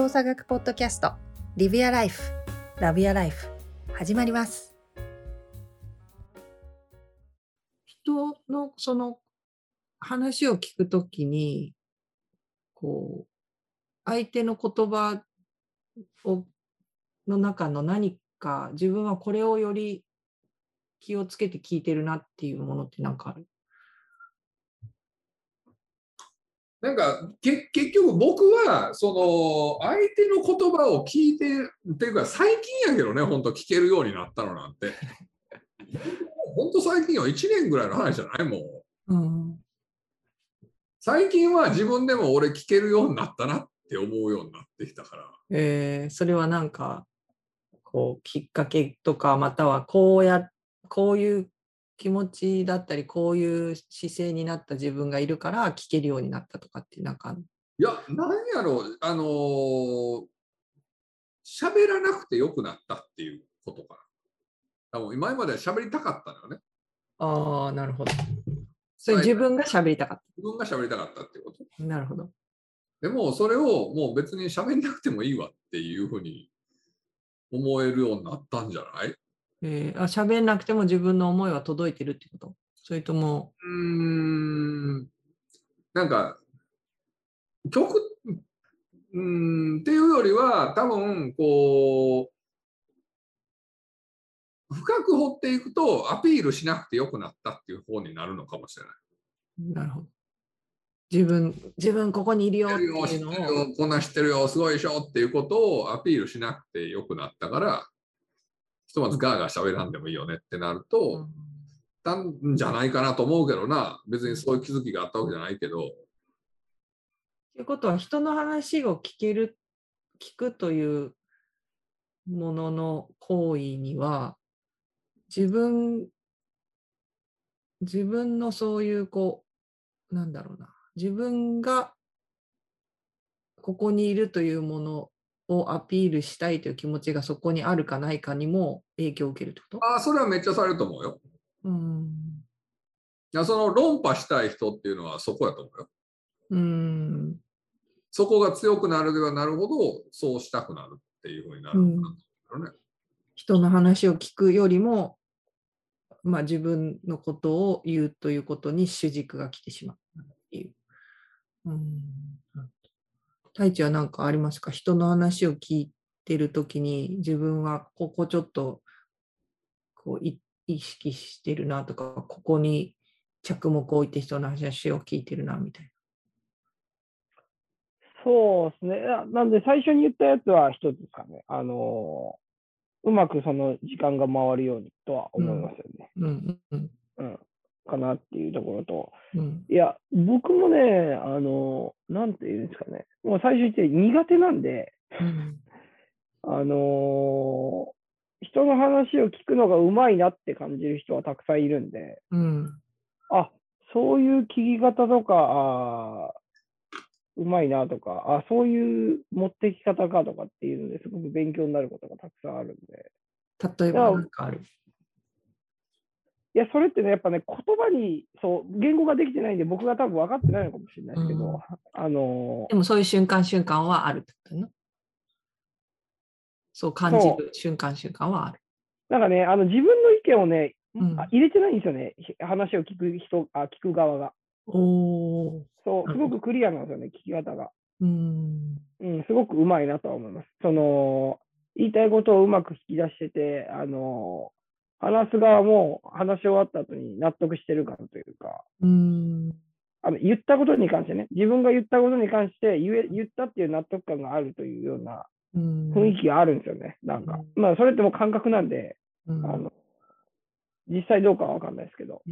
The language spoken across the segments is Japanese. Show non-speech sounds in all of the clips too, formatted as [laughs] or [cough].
動作学ポッドキャストリビアライフラビアライフ始まります。人のその話を聞くときにこう相手の言葉をの中の何か自分はこれをより気をつけて聞いてるなっていうものって何かある？なんかけ結局僕はその相手の言葉を聞いてっていうか最近やけどね本当聞けるようになったのなんて。[laughs] 本当最近は1年ぐらいの話じゃないもう、ん、最近は自分でも俺聞けるようになったなって思うようになってきたから。えーそれはなんかこうきっかけとかまたはこうやこういう気持ちだったりこういう姿勢になった自分がいるから聞けるようになったとかってなんか。いや何やろう。あのー喋らなくてよくなったっていうことかな。多分今までは喋りたかったのよね。ああなるほど。それ自分が喋りたかっ自分が喋りたかったっていうこと？たなるほど。でもそれをもう別に喋んなくてもいいわっていうふうに思えるようになったんじゃないえー、あ喋んなくても自分の思いは届いてるってこと？それとも？うーん。なんか曲うーんっていうよりは多分こう深く掘っていくとアピールしなくてよくなったっていう方になるのかもしれない。なるほど。自分自分ここにいるよっていうのを。よ、こんなん知ってるよ、すごいでしょっていうことをアピールしなくてよくなったから、ひとまずガーガー喋らんでもいいよねってなると、たん。じゃないかなと思うけどな、別にそういう気づきがあったわけじゃないけど、ということは人の話を聞ける聞くというものの行為には自分自分のそういうこうなんだろうな。自分がここにいるというものをアピールしたいという気持ちがそこにあるかないかにも影響を受けるってこと？ああ、それはめっちゃされると思うよ。うんいやその論破したい人っていうのはそこやと思うよ。うんそこが強くなるではなるほど、そうしたくなるっていうふうになるのかなと思うよね。人の話を聞くよりも、まあ、自分のことを言うということに主軸が来てしまうっていう。うん太一は何かありますか？人の話を聞いてるときに自分はここちょっとこうい意識してるなとかここに着目を置いて人の話を聞いてるなみたいそうですね。なんで、最初に言ったやつは一つですかね。あのーうまくその時間が回るようにとは思いますよね。な。うんうんうん。かなっていうところと。うんいや、僕もね、あのーなんていうんですかね。もう最初言って苦手なんで、うんあのー人の話を聞くのがうまいなって感じる人はたくさんいるんで、うんあ、そういう聞き方とか、あーうまいなとか、あ、そういう持ってき方かとかっていうのですごく勉強になることがたくさんあるんで。例えば何かある？いや、それってね、やっぱね、言葉に、そう、言語ができてないんで、僕が多分分かってないのかもしれないですけど、うんあのでもそういう瞬間瞬間はあるってことね。そう感じる瞬間瞬間はある。なんかね、あの自分の意見をね、うんあ入れてないんですよね、ひ話を聞く人、あ聞く側が。おお。そう、すごくクリアなんですよね、聞き方が。うん。うん、すごくうまいなとは思います。その、言いたいことをうまく引き出してて、あの、話す側も話し終わった後に納得してる感というか、うん。あの言ったことに関してね、自分が言ったことに関して言え言ったっていう納得感があるというようなうん。雰囲気があるんですよね、なんか。うまあ、それってもう感覚なんで、うん。あの、実際どうかは分かんないですけど、う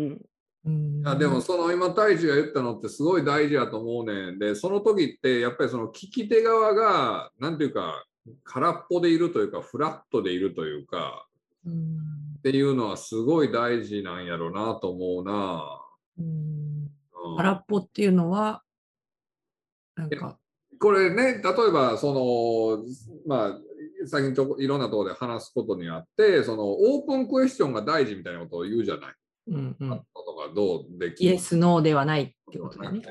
ん。いやでもその今大地が言ったのってすごい大事だと思うねん。でその時ってやっぱりその聞き手側がなんていうか空っぽでいるというかフラットでいるというかうんっていうのはすごい大事なんやろうなと思うな。うんうん空っぽっていうのは、なんか、これね例えばそのまあ最近ちょこいろんなところで話すことにあってそのオープンクエスチョンが大事みたいなことを言うじゃない？うんうん、ことがどうできイエス、ノーではないってことだ。ね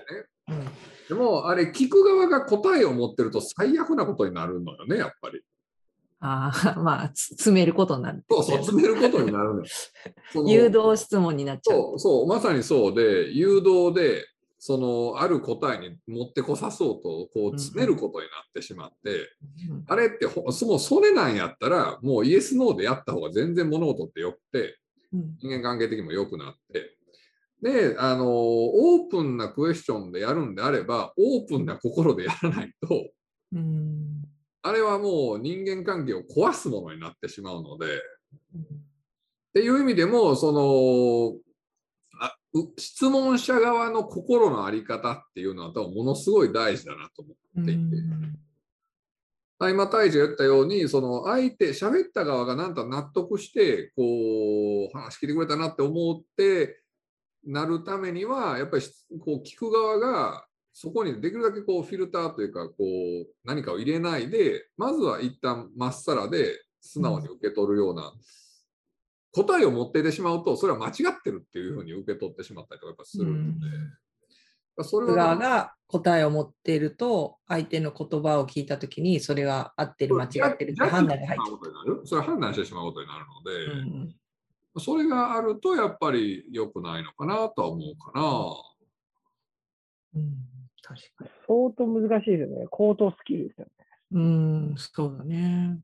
うんでも、あれ、聞く側が答えを持ってると最悪なことになるのよね、やっぱり。ああ、[laughs] まあ、つ詰めることになるそう、そう。詰めることになるのよ。[laughs] 誘導質問になっちゃう。そう、そう、まさにそうで、誘導で、その、ある答えに持ってこさそうと、こう、詰めることになってしまって、うんあれってほ、そもそれなんやったら、もうイエス・ノーでやった方が全然物事ってよくて、うん人間関係的にも良くなって、で、あの、オープンなクエスチョンでやるんであれば、オープンな心でやらないと、うんあれはもう人間関係を壊すものになってしまうので、っていう意味でも、その、あう質問者側の心の在り方っていうのは多分ものすごい大事だなと思っていて、あ今大治が言ったように、その相手、喋った側がなんと納得して、こう、話聞いてくれたなって思ってなるためには、やっぱりしこう聞く側が、そこにできるだけこうフィルターというか、こう何かを入れないで、まずは一旦まっさらで素直に受け取るような、答えを持っていてしまうと、それは間違ってるっていうふうに受け取ってしまったりとかするので、それは側が答えを持っていると、相手の言葉を聞いたときに、それが合ってる、間違ってるって判断が入っててる。それは判断してしまうことになるので。うんそれがあるとやっぱり良くないのかなとは思うかな。うん確かに。相当難しいですよね。高等スキルですよね。うん、そうだね。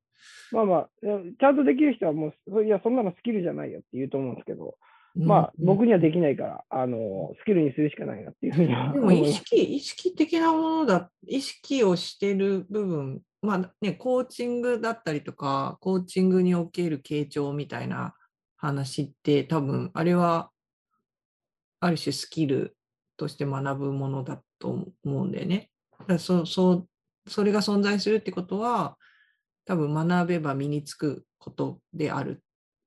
まあまあ、ちゃんとできる人はもう、そいや、そんなのスキルじゃないよって言うと思うんですけど、まあ、うん僕にはできないから、あの、スキルにするしかないなっていうふうにはでも。意識、意識的なものだ、意識をしてる部分、まあね、コーチングだったりとか、コーチングにおける傾聴みたいな話って、多分あれは、ある種スキルとして学ぶものだと思うんだよね。だからそそうそれが存在するってことは、多分学べば身につくことである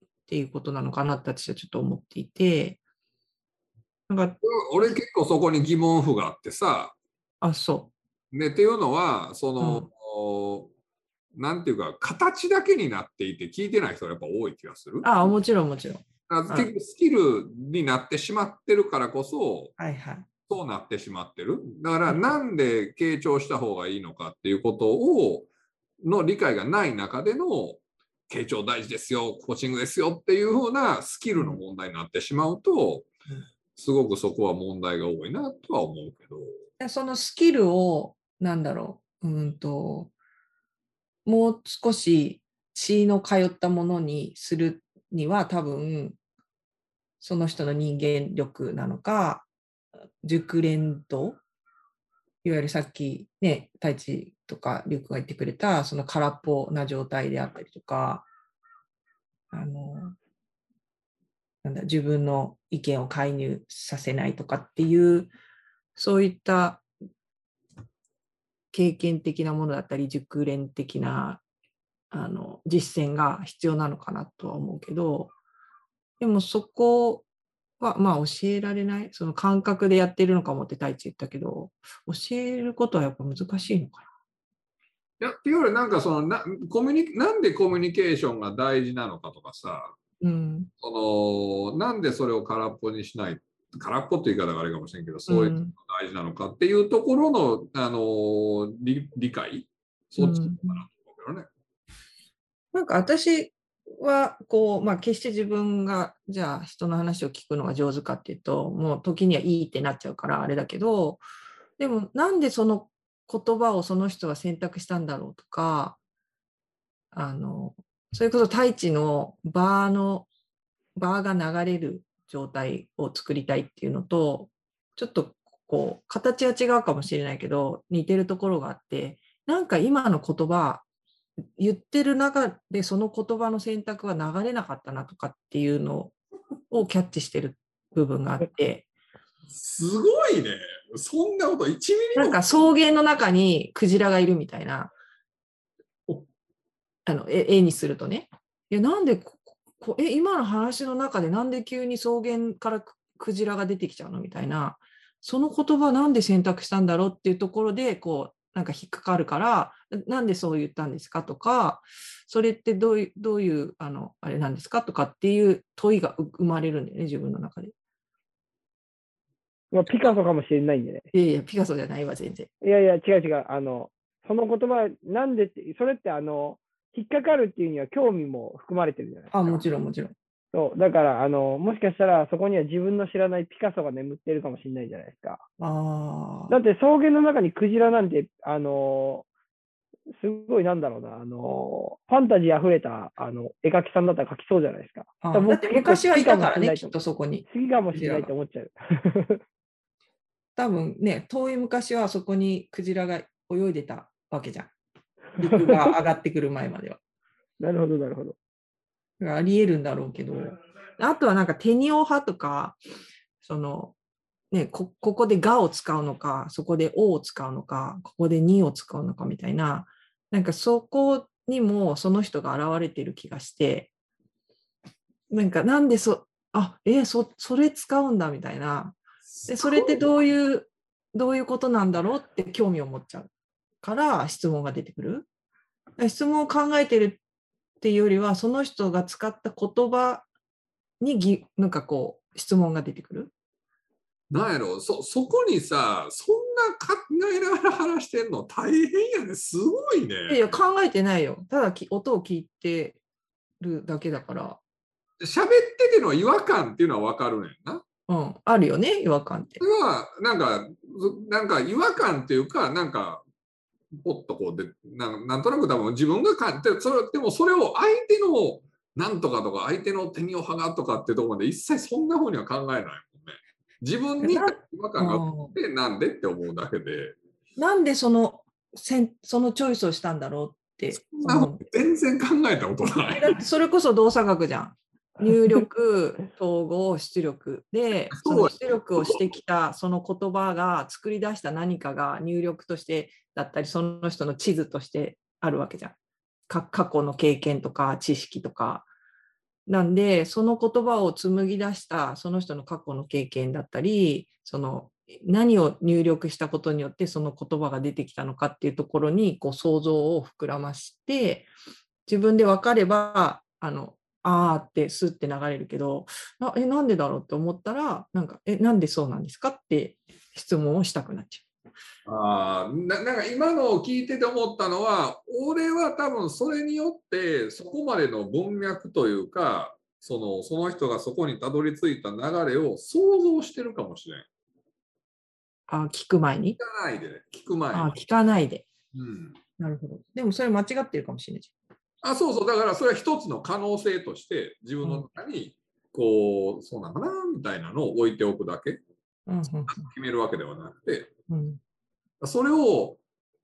っていうことなのかなって私はちょっと思っていて、なんか、俺結構そこに疑問符があってさ、あ、そね、っていうのは、その、なんていうか、形だけになっていて聞いてない人がやっぱ多い気がする。う。あ、もちろんもちろん。あ結局スキルになってしまってるからこそ、はいはい。そうなってしまってる。だから、なんで傾聴した方がいいのかっていうことを、の理解がない中での、傾聴大事ですよ、コーチングですよっていうふうなスキルの問題になってしまうと、すごくそこは問題が多いなとは思うけど。でそのスキルを、なんだろう、うーんと、もう少し血の通ったものにするには、多分、その人の人間力なのか、熟練度、いわゆるさっきね、太一とかリュウクが言ってくれた、その空っぽな状態であったりとか、あの、なんだ、自分の意見を介入させないとかっていう、そういった経験的なものだったり、熟練的なあの実践が必要なのかなとは思うけど、でもそこはまあ教えられない、その感覚でやってるのかもって太一言ったけど、教えることはやっぱ難しいのかいや、っていうよりなんかそのなコミュニ、なんでコミュニケーションが大事なのかとかさ、な。うん。そのなんでそれを空っぽにしない、空っぽって言い方があれかもしれんけど、そういうのが大事なのかっていうところの、あの理理解、そっちかなと思うけどね。なんか私はこう、まあ、決して自分がじゃあ人の話を聞くのが上手かっていうともう時にはいいってなっちゃうからあれだけどでもなんでその言葉をその人は選択したんだろうとかあのそれこそ太一のバーのバーが流れる状態を作りたいっていうのとちょっとこう形は違うかもしれないけど似てるところがあってなんか今の言葉言ってる中でその言葉の選択は流れなかったなとかっていうのをキャッチしてる部分があって。すごいね。そんなこと1ミリも。なんか草原の中にクジラがいるみたいな。あの絵絵にするとね。いやなんでここえ今の話の中でなんで急に草原からククジラが出てきちゃうの？みたいな。その言葉なんで選択したんだろうっていうところでこうなんか引っかかるからなんでそう言ったんですか？とかそれってどういうどういうあのあれなんですか？とかっていう問いがう生まれるんだよね自分の中で。いまあ、ピカソかもしれないんでね。いやいや、ピカソじゃないわ、全然。いやいや、違う違う。あの、その言葉、なんでって、それってあの、引っかかるっていうには興味も含まれてるじゃないですか。あ、もちろん、もちろん。そう。だから、あの、もしかしたらそこには自分の知らないピカソが眠ってるかもしれないじゃないですか。あだって草原の中にクジラなんて、あのすごいなんだろうな、あのファンタジー溢れたあの絵描きさんだったら描きそうじゃないですか。あだって昔はいたからね、きっとそこに。次かもしれないと思っちゃう。多分ね、遠い昔はそこにクジラが泳いでたわけじゃん。陸が上がってくる前までは。[laughs] なるほど、なるほど。ありえるんだろうけど、あとはなんかテニオ派とか、その、ね、こここでがを使うのか、そこでおを使うのか、ここでにを使うのかみたいな、なんかそこにもその人が現れてる気がして、なんかなんでそ、あ、えそ、それ使うんだみたいな。で、それってどういう、どういうことなんだろうって興味を持っちゃうから質問が出てくる。質問を考えてるっていうよりは、その人が使った言葉にぎなんかこう質問が出てくる？なんやろ？そそこにさそんな考えながら話してんの？大変やねすごいね。いや考えてないよ。ただき音を聞いてるだけだから。喋ってての違和感っていうのは分かるねんな。うん、あるよね、違和感ってそ。れはなんかずなんか違和感っていうかなんかポッとこうでなんなんとなく多分自分が感じてそれでもそれを相手のなんとかとか相手の手におはがとかってところまで一切そんな風には考えないもんね。自分に違な和感があっうんてなんでって思うだけでなんでそのせんそのチョイスをしたんだろうってそんな全然考えたことない。だってそれこそ動作学じゃん。入力、[laughs] 統合、出力で、その出力をしてきたその言葉が作り出した何かが入力としてだったり、その人の地図としてあるわけじゃん。か過去の経験とか知識とか。なんで、その言葉を紡ぎ出したその人の過去の経験だったり、その何を入力したことによってその言葉が出てきたのかっていうところにこう想像を膨らまして、自分で分かれば、あの、あーってスッて流れるけど、なえ、なんでだろうって思ったら、なんか、え、なんでそうなんですかって質問をしたくなっちあーななんか今のを聞いてて思ったのは俺は多分それによってそこまでの文脈というかそのその人がそこにたどり着いた流れを想像してるかもしれん。ゃう。あー聞く前に？聞かないでね聞く前に。あー聞かないで。うんなるほど。でもそれ間違ってるかもしれないじあそうそう。だからそれは一つの可能性として自分の中にこうそうなのかなみたいなのを置いておくだけ。ゃん。うん決めるわけではなくて。うん。うんそれを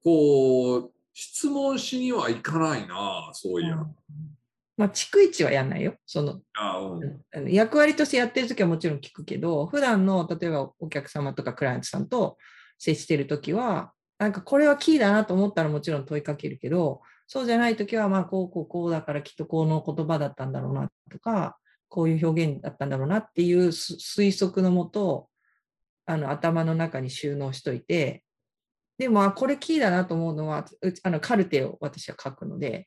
こう質問しにはいかないなそういや。うん。まあ、逐一はやんないよ。そのあうん。役割としてやってるときはもちろん聞くけど、普段の例えばお客様とかクライアントさんと接してるときは、なんかこれはキーだなと思ったらもちろん問いかけるけど、そうじゃないときは、まあこうこうこうだからきっとこの言葉だったんだろうなとか、こういう表現だったんだろうなっていう推測のもと、あの頭の中に収納しといて、でもこれキーだなと思うのは、あのカルテを私は書くので、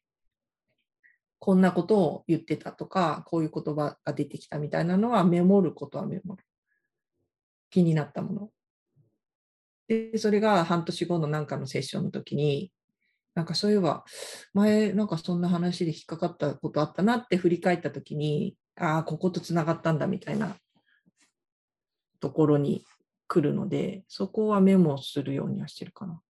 こんなことを言ってたとか、こういう言葉が出てきたみたいなのはメモることはメモる。気になったもの。で、それが半年後のなんかのセッションの時に、なんかそういえば、前なんかそんな話で引っかかったことあったなって振り返った時に、ああ、こことつながったんだみたいなところに来るので、そこはメモするようにはしてるかな。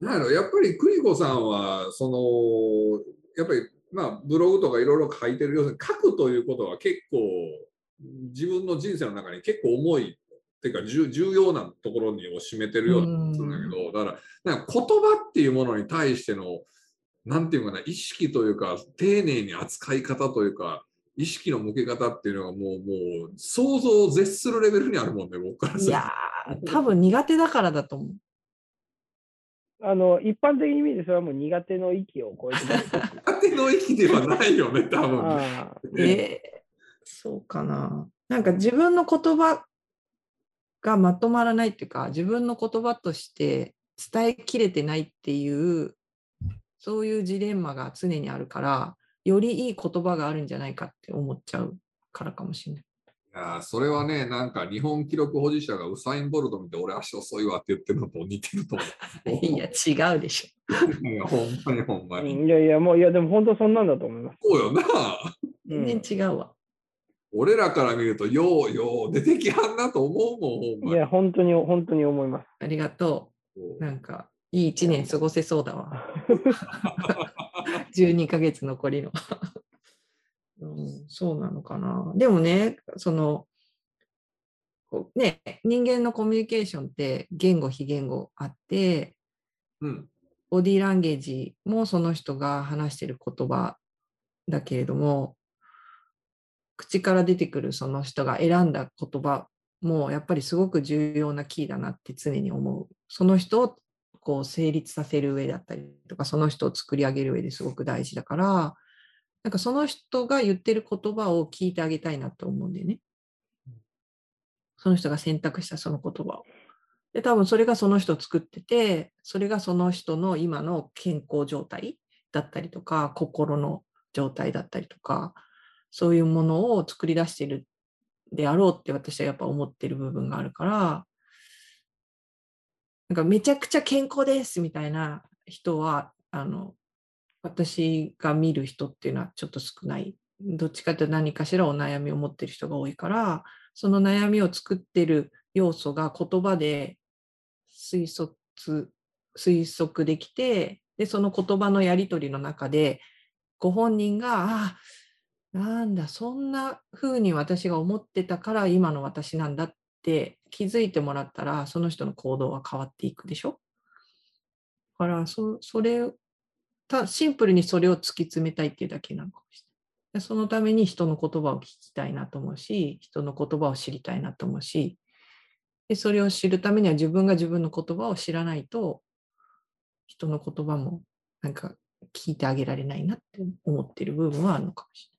なんやろやっぱり邦子さんはそのやっぱりまあブログとかいろいろ書いてる要するに書くということは結構自分の人生の中に結構重いっていうか重重要なところにを占めてるようなんだけどだからなんか言葉っていうものに対してのなんていうかな意識というか丁寧に扱い方というか意識の向け方っていうのがもうもう想像を絶するレベルにあるもんね僕からするといやー、多分苦手だからだと思う。あの、一般的に見て、それはもう苦手の域を超えてます。縦の域ではないよね多分。[laughs] えーそうかな。なんか自分の言葉がまとまらないっていうか、自分の言葉として伝えきれてないっていう、そういうジレンマが常にあるから、よりいい言葉があるんじゃないかって思っちゃうからかもしれない。いやーそれはね、なんか日本記録保持者がウサイン・ボルト見て俺足遅いわって言ってるのと似てると思う。[laughs] いや、違うでしょ。い [laughs] やほんまにほんまに。いやいや、もう、いや、でも本当そんなんだと思います。そうよな。うん全然違うわ。俺らから見ると、ようよう出てきはんなと思うもん、いや、本当に、本当に思います。ありがとう。なんか、いい一年過ごせそうだわ。[laughs] 12ヶ月残りの。うん、そうなのかな。でもね、その、ね、人間のコミュニケーションって言語、非言語あって、うん。ボディーランゲージもその人が話してる言葉だけれども、口から出てくるその人が選んだ言葉もやっぱりすごく重要なキーだなって常に思う。その人をこう成立させる上だったりとか、その人を作り上げる上ですごく大事だから、なんかその人が言ってる言葉を聞いてあげたいなと思うんだよね。その人が選択したその言葉を。で、多分それがその人を作ってて、それがその人の今の健康状態だったりとか、心の状態だったりとか、そういうものを作り出しているであろうって私はやっぱ思ってる部分があるから、なんかめちゃくちゃ健康ですみたいな人は、あの、私が見る人っていうのはちょっと少ない。どっちかというと何かしらお悩みを持ってる人が多いから、その悩みを作ってる要素が言葉で推測推測できて、で、その言葉のやり取りの中で、ご本人が、ああ、なんだ、そんな風に私が思ってたから今の私なんだって気づいてもらったら、その人の行動は変わっていくでしょ？だからそ、れた、シンプルにそれを突き詰めたいっていうだけなのかもしれない。そのために人の言葉を聞きたいなと思うし、人の言葉を知りたいなと思うし、でそれを知るためには自分が自分の言葉を知らないと、人の言葉もなんか聞いてあげられないなって思ってる部分はあるのかもしえ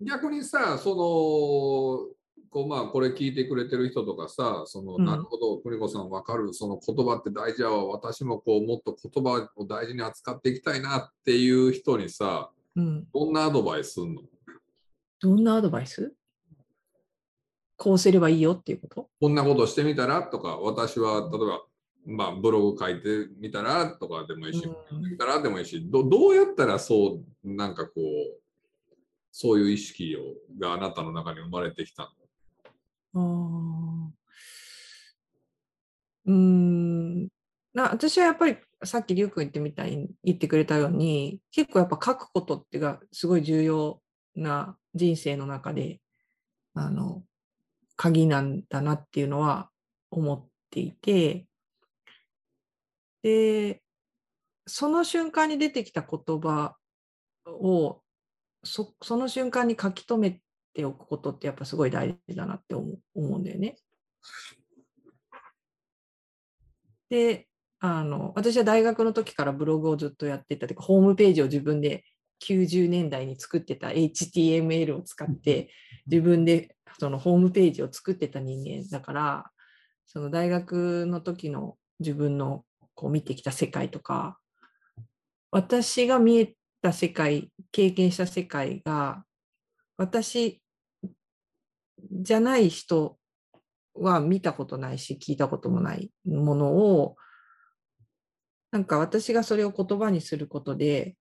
逆にさ、その、こうまあこれ聞いてくれてる人とかさ、その、うん。なるほど、邦子さんわかる、その言葉って大事やわ、私もこうもっと言葉を大事に扱っていきたいなっていう人にさ。うん。どんなアドバイスすんの？どんなアドバイス？こうすればいいよっていうこと？こんなことしてみたらとか、私は例えば、まあ、ブログ書いてみたらとかでもいいし、うん。たらでもいいしど、どうやったらそう、なんかこう、そういう意識をがあなたの中に生まれてきたの。あうん。な私はやっぱりさっきりゅうくん言ってみたいに言ってくれたように結構やっぱ書くことってがすごい重要な人生の中であの鍵なんだなっていうのは思っていてでその瞬間に出てきた言葉をそその瞬間に書き留めておくことってやっぱすごい大事だなって思う思うんだよね。であの私は大学の時からブログをずっとやってたというかホームページを自分で90年代に作ってた HTML を使って自分でそのホームページを作ってた人間だからその大学の時の自分のこう見てきた世界とか私が見えた世界経験した世界が私じゃない人は見たことないし聞いたこともないものをなんか私がそれを言葉にすることで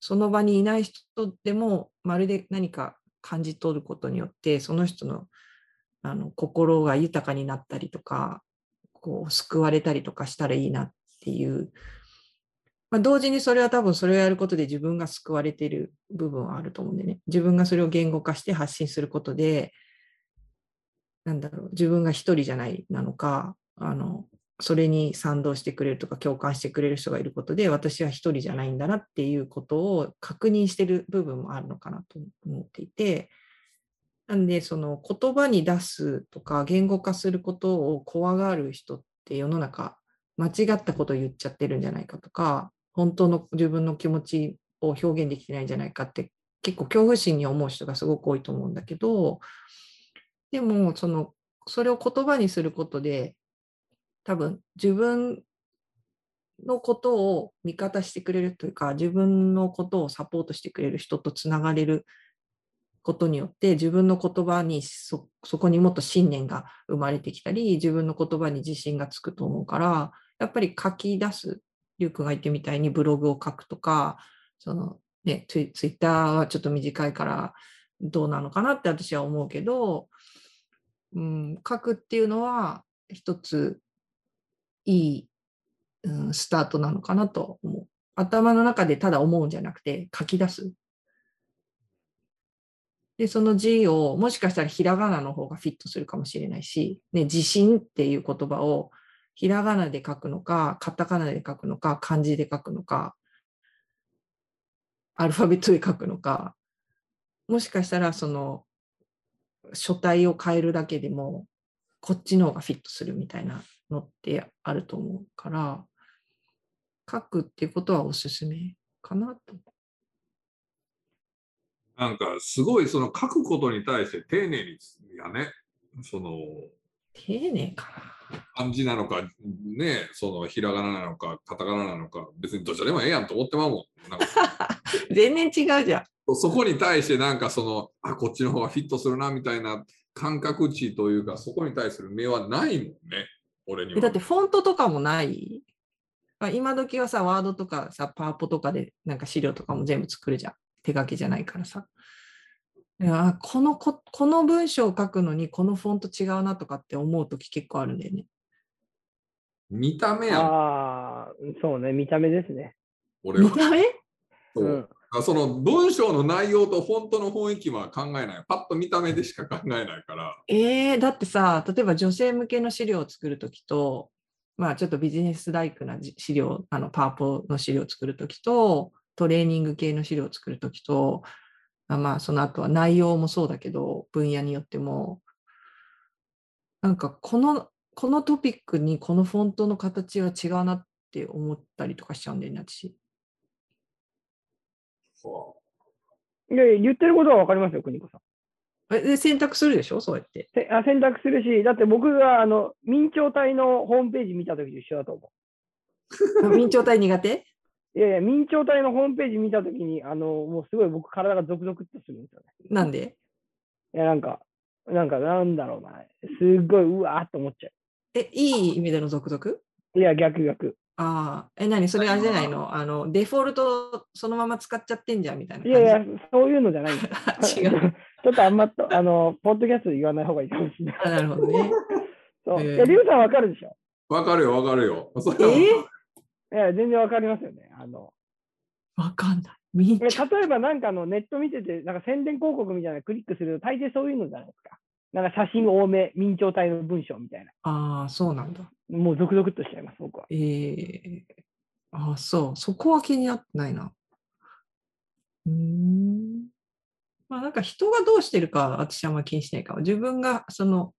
その場にいない人でもまるで何か感じ取ることによってその人のあの心が豊かになったりとかこう救われたりとかしたらいいなっていう、まあ、同時にそれは多分それをやることで自分が救われている部分はあると思うんでね。自分がそれを言語化して発信することでなんだろう自分が一人じゃないなのかあのそれに賛同してくれるとか共感してくれる人がいることで私は一人じゃないんだなっていうことを確認してる部分もあるのかなと思っていて。なんでその言葉に出すとか言語化することを怖がる人って世の中間違ったことを言っちゃってるんじゃないかとか本当の自分の気持ちを表現できてないんじゃないかって結構恐怖心に思う人がすごく多いと思うんだけどでもそのそれを言葉にすることで多分自分のことを味方してくれるというか自分のことをサポートしてくれる人とつながれることによって自分の言葉にそそこにもっと信念が生まれてきたり自分の言葉に自信がつくと思うからやっぱり書き出すリュウ君が言ってみたいにブログを書くとかその、ね、ツイツイッターはちょっと短いからどうなのかなって私は思うけど、うん、書くっていうのは一ついい、うん、スタートなのかなと思う。頭の中でただ思うんじゃなくて書き出す。で、その字をもしかしたらひらがなの方がフィットするかもしれないし、ね、自信っていう言葉をひらがなで書くのか、カタカナで書くのか、漢字で書くのか、アルファベットで書くのか、もしかしたらその書体を変えるだけでもこっちの方がフィットするみたいなのってあると思うから書くっていうことはおすすめかなと。なんかすごいその書くことに対して丁寧にやね、その丁寧か漢字なのか、ね、そのひらがななのか、カタカナなのか、別にどちらでもええやんと思ってまうもん。なんかな。[laughs] 全然違うじゃん。そこに対してなんかその、あ、こっちの方がフィットするなみたいな感覚値というか、そこに対する目はないもんね、俺には。えだってフォントとかもない？あ今時はさ、ワードとかさ、パワポとかでなんか資料とかも全部作るじゃん。手書きじゃないからさ。いやこのここの文章を書くのにこのフォント違うなとかって思うとき結構あるんだよね。見た目やん、ああ、そうね、見た目ですね。俺は。見た目？そううんあその文章の内容とフォントの雰囲気は考えない。パッと見た目でしか考えないから。えー、だってさ、例えば女性向けの資料を作るときと、まあちょっとビジネスライクなじ資料、あのパワポの資料を作るときと、トレーニング系の資料を作るときと、あまあその後は内容もそうだけど、分野によっても、なんかこの、このトピックにこのフォントの形は違うなって思ったりとかしちゃうんだよね、私。いやいや言ってることは分かりますよ、邦子さん。えで選択するでしょ？そうやって。せあ選択するし、だって僕があの明朝体のホームページ見たときと一緒だと思 [laughs] 明朝体苦手？う。いやいや、明朝体のホームページ見たときに、あの、もうすごい僕、体がゾクゾクっとするんですよね。なんで？いや、なんか、なんか、なんだろうな。すっごい、うわーっと思っちゃえ、いい意味での続々う。いや、逆逆。ああ、え、何？それあれじゃないの？あの、デフォルトそのまま使っちゃってんじゃんみたいないやいやそういうのじゃないんですよ違う。[laughs] ちょっとあんまと、あの、ポッドキャストで言わない方がいいかもしれない。あなるほどね。[laughs] そう。へーいや、リュウさんわかるでしょ？わかるよ、わかるよ。そえれはいや、全然わかりますよね。あの、わかんない。例えばなんかあのネット見てて、なんか宣伝広告みたいなのクリックすると、大抵そういうのじゃないですか。なんか写真多め、明朝体の文章みたいな。ああ、そうなんだ。もうゾクゾクっとしちゃいます、僕は。ええああ、そう。そこは気になってないな。うーん。まあなんか人がどうしてるかは私はあんま気にしないかも。自分がその、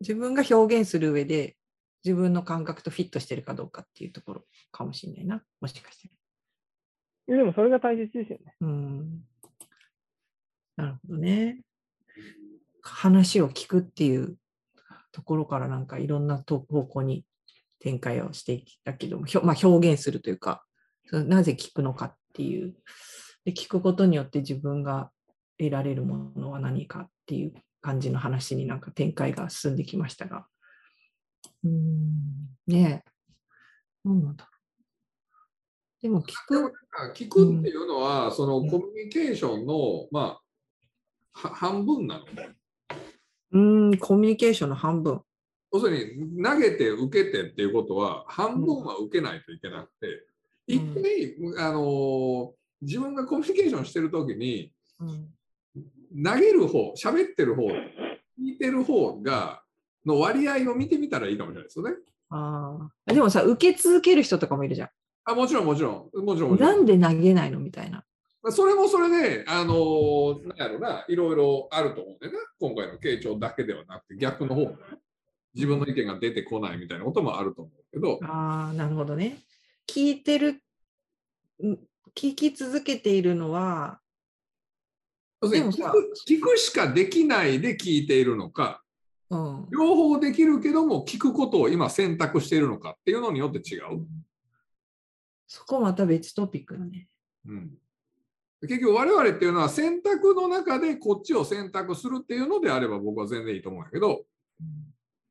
自分が表現する上で自分の感覚とフィットしてるかどうかっていうところかもしれないな。もしかして。いやでもそれが大切ですよね。うん。なるほどね。話を聞くっていうところからなんかいろんなと方向に展開をしていったけども、まあ、表現するというか、なぜ聞くのかっていうで、聞くことによって自分が得られるものは何かっていう感じの話になんか展開が進んできましたが。うーん、ねえ。何なんだろう。でも聞く、聞くっていうのは、そのコミュニケーションの、まあ、は半分なの？うーん、コミュニケーションの半分。要するに投げて受けてっていうことは半分は受けないといけなくて、一うん回、あのー自分がコミュニケーションしてるときにうん投げる方喋ってる方聞いてる方がの割合を見てみたらいいかもしれないですよね。ああ。でもさ、受け続ける人とかもいるじゃあもちろんもちろんもちろんもん。ちろなんで投げないのみたいな。それもそれで、あのーなんやろな、いろいろあると思うんだよな。今回の傾聴だけではなくて、逆の方もね自分の意見が出てこないみたいなこともあると思うけど、ああ、なるほどね。聞いてる、ん？聞き続けているのは、でもさく聞くしかできないで聞いているのか、うん。両方できるけども聞くことを今選択しているのかっていうのによって違う。そこまた別トピックだね。うん、結局我々っていうのは選択の中でこっちを選択するっていうのであれば僕は全然いいと思うんやけど、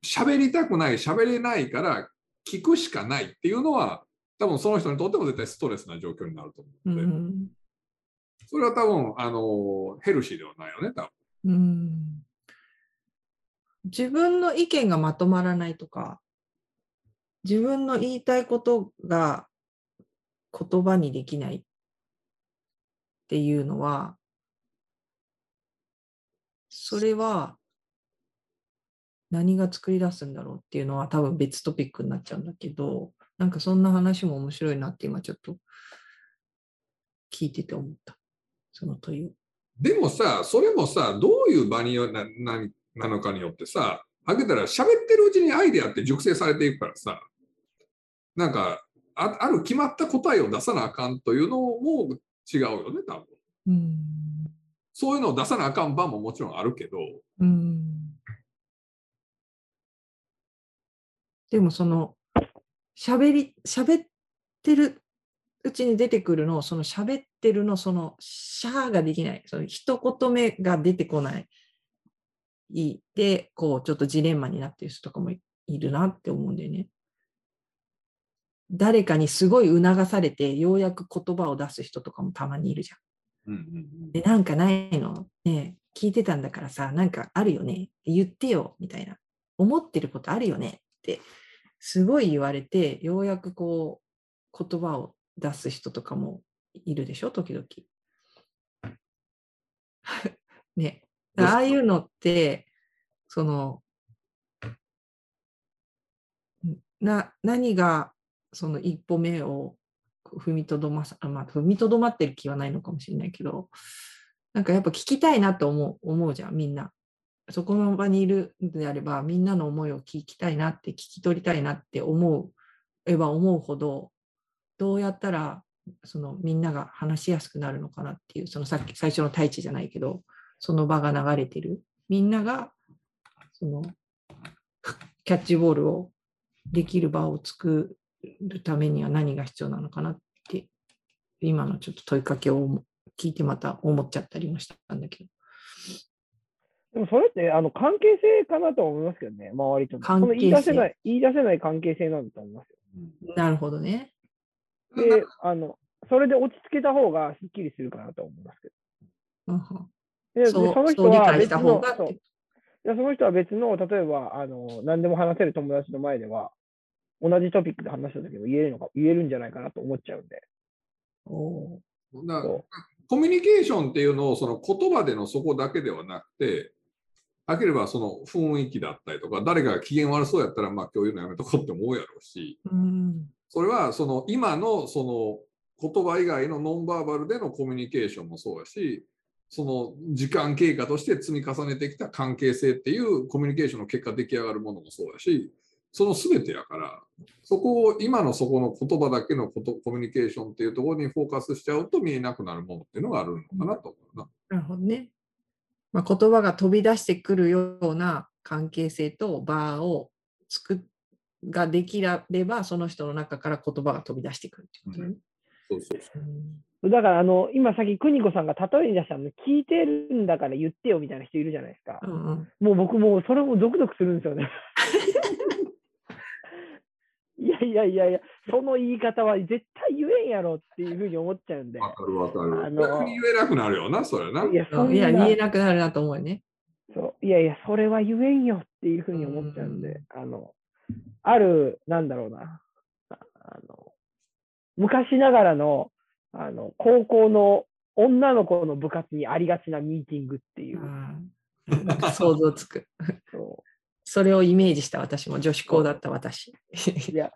喋りたくない、喋れないから聞くしかないっていうのは、多分その人にとっても絶対ストレスな状況になると思ううので、んそれは多分、あの、ヘルシーではないよね、多分。うん自分の意見がまとまらないとか、自分の言いたいことが言葉にできないっていうのは、それは何が作り出すんだろうっていうのは多分別トピックになっちゃうんだけど、なんかそんな話も面白いなって今ちょっと聞いてて思った。その問いを。でもさ、それもさ、どういう場によなななのかによってさ、開けたら喋ってるうちにアイデアって熟成されていくからさ、なんかあ、ある決まった答えを出さなあかんというのも違うよね、多分。うん。そういうのを出さなあかん場ももちろんあるけど、うん。でもその喋り喋ってるうちに出てくるのをその喋ってるのそのシャーができないその一言目が出てこないいでこうちょっとジレンマになってる人とかもいいるなって思うんだよね。誰かにすごい促されてようやく言葉を出す人とかもたまにいるじゃん。うんうんうんで、なんかないの？ねえ聞いてたんだからさ、なんかあるよね？言ってよみたいな。思ってることあるよね？って、すごい言われて、ようやくこう、言葉を出す人とかもいるでしょ、時々。[laughs] ね。ああいうのって、その、な、何がその一歩目を踏みとどま、まあ、踏みとどまってる気はないのかもしれないけど、なんかやっぱ聞きたいなと思う思うじゃん、みんな。そこの場にいるのであれば、みんなの思いを聞きたいなって、聞き取りたいなって思うえば思うほど、どうやったらそのみんなが話しやすくなるのかなっていう、そのさっき最初の太一じゃないけど、その場が流れてる。みんながそのキャッチボールをできる場を作るためには何が必要なのかなって、今のちょっと問いかけを聞いてまた思っちゃったりもしたんだけど。でもそれってあの関係性かなとは思いますけどね、周りとの。関係性その言い出せない、言い出せない関係性なんだと思いますよ。なるほどね。で、あの、それで落ち着けた方がすっきりするかなと思いますけうんうんど。で、でその人は別の、その人は別の、例えば、あの、何でも話せる友達の前では、同じトピックで話した時も言えるのか、言えるんじゃないかなと思っちゃうんで。おー。だそコミュニケーションっていうのをその言葉でのそこだけではなくて、開ければその雰囲気だったりとか、誰かが機嫌悪そうやったら、まあ今日言うのやめとこうって思うやろうし、うん。それはその今のその言葉以外のノンバーバルでのコミュニケーションもそうやし、その時間経過として積み重ねてきた関係性っていうコミュニケーションの結果出来上がるものもそうやし、その全てやから、そこを今のそこの言葉だけのことコミュニケーションっていうところにフォーカスしちゃうと見えなくなるものっていうのがあるのかなと思うな。なるほどね。まあ、言葉が飛び出してくるような関係性と場を作っができれば、その人の中から言葉が飛び出してくるってことね。そうそうそううんだから、あの、今さっき邦子さんが例えに出したの、聞いてるんだから言ってよみたいな人いるじゃないですか。うんうんもう僕もうそれもゾクゾクするんですよね。[laughs] いやいやいやいや、その言い方は絶対言えんやろっていうふうに思っちゃうんで。わかるわかる。あの逆に言えなくなるよな、それな。いや、そんいや、な言えなくなるなと思うよね。そういやいや、それは言えんよっていうふうに思っちゃうんで、あの、ある、なんだろうな、ああの、昔ながらの、あの、高校の女の子の部活にありがちなミーティングっていう、なんか想像つく。そそれをイメージした私も女子校だった私。ういや、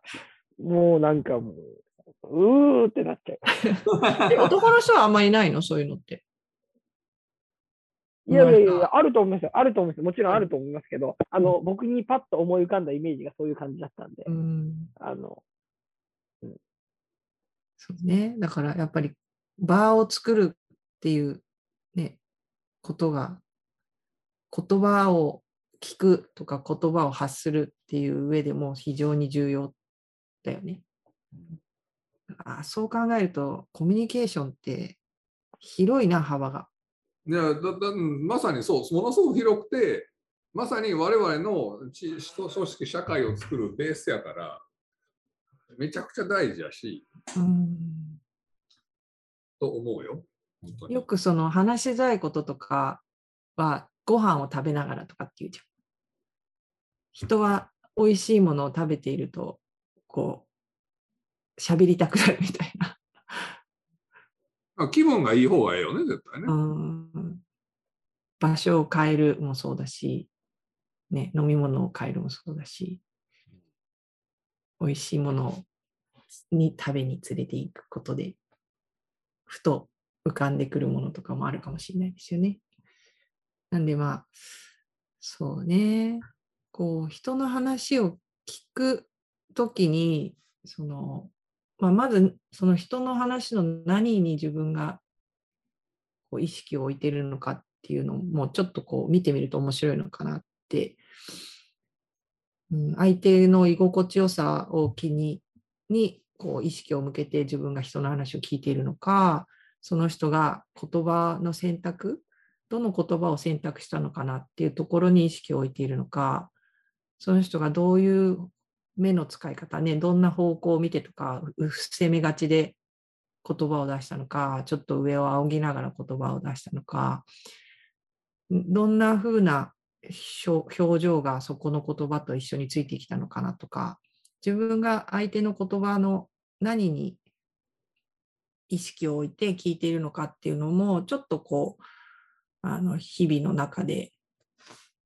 もうなんかもう、うーってなっちゃう。え男の人はあんまりいないの？そういうのって。いやいやいやあると思いますよ。あると思いますよ。もちろんあると思いますけど、あの、僕にパッと思い浮かんだイメージがそういう感じだったんで、うんあの、そうね。だからやっぱり場を作るっていうね、ことが、言葉を聞くとか言葉を発するっていう上でも非常に重要だよね。あそう考えると、コミュニケーションって広いな、幅が。いやだだまさにそう、ものすごく広くて、まさに我々の地組織、社会を作るベースやから、めちゃくちゃ大事やし、うんと思うよ。よくその話しづらいこととかはご飯を食べながらとかって言うじゃん。人は美味しいものを食べているとこう喋りたくなるみたいな。まあ気分がいい方がいいよね、絶対ね。うん場所を変えるもそうだし、ね、飲み物を変えるもそうだし、美味しいものに食べに連れて行くことで、ふと浮かんでくるものとかもあるかもしれないですよね。なんでまあ、そうね、こう、人の話を聞くときに、その、まあ、まずその人の話の何に自分がこう意識を置いてるのかっていうのもちょっとこう見てみると面白いのかなって、うん、相手の居心地よさを気ににこう意識を向けて自分が人の話を聞いているのかその人が言葉の選択どの言葉を選択したのかなっていうところに意識を置いているのかその人がどういう目の使い方ねどんな方向を見てとか伏せ目がちで言葉を出したのか、ちょっと上を仰ぎながら言葉を出したのか、どんな風な表表情がそこの言葉と一緒についてきたのかなとか、自分が相手の言葉の何に意識を置いて聞いているのかっていうのも、ちょっとこう、あの日々の中で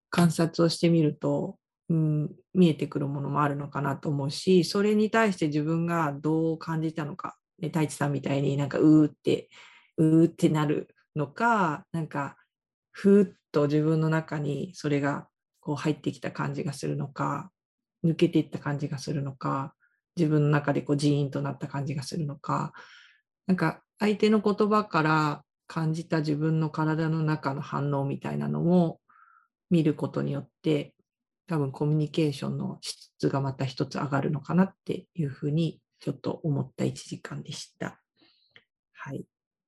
観察をしてみると、うん、見えてくるものもあるのかなと思うし、それに対して自分がどう感じたのか、ね、太一さんみたいになんかうーって、うーってなるのか、なんかふーっと自分の中にそれがこう入ってきた感じがするのか、抜けていった感じがするのか、自分の中でこうジーンとなった感じがするのか、なんか相手の言葉から感じた自分の体の中の反応みたいなのを見ることによって、多分コミュニケーションの質がまた一つ上がるのかなっていうふうにちょっと思った1時間でした。はい。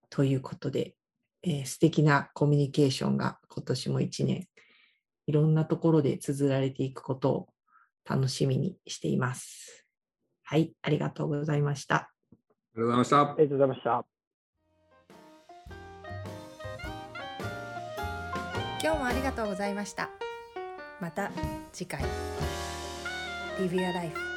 ということで、えー素敵なコミュニケーションが今年も1年いろんなところで綴られていくことを楽しみにしています。はい。ありがとうございました。ありがとうございましたあ。りがとうございました。今日もありがとうございましたまた次回 Live Your Life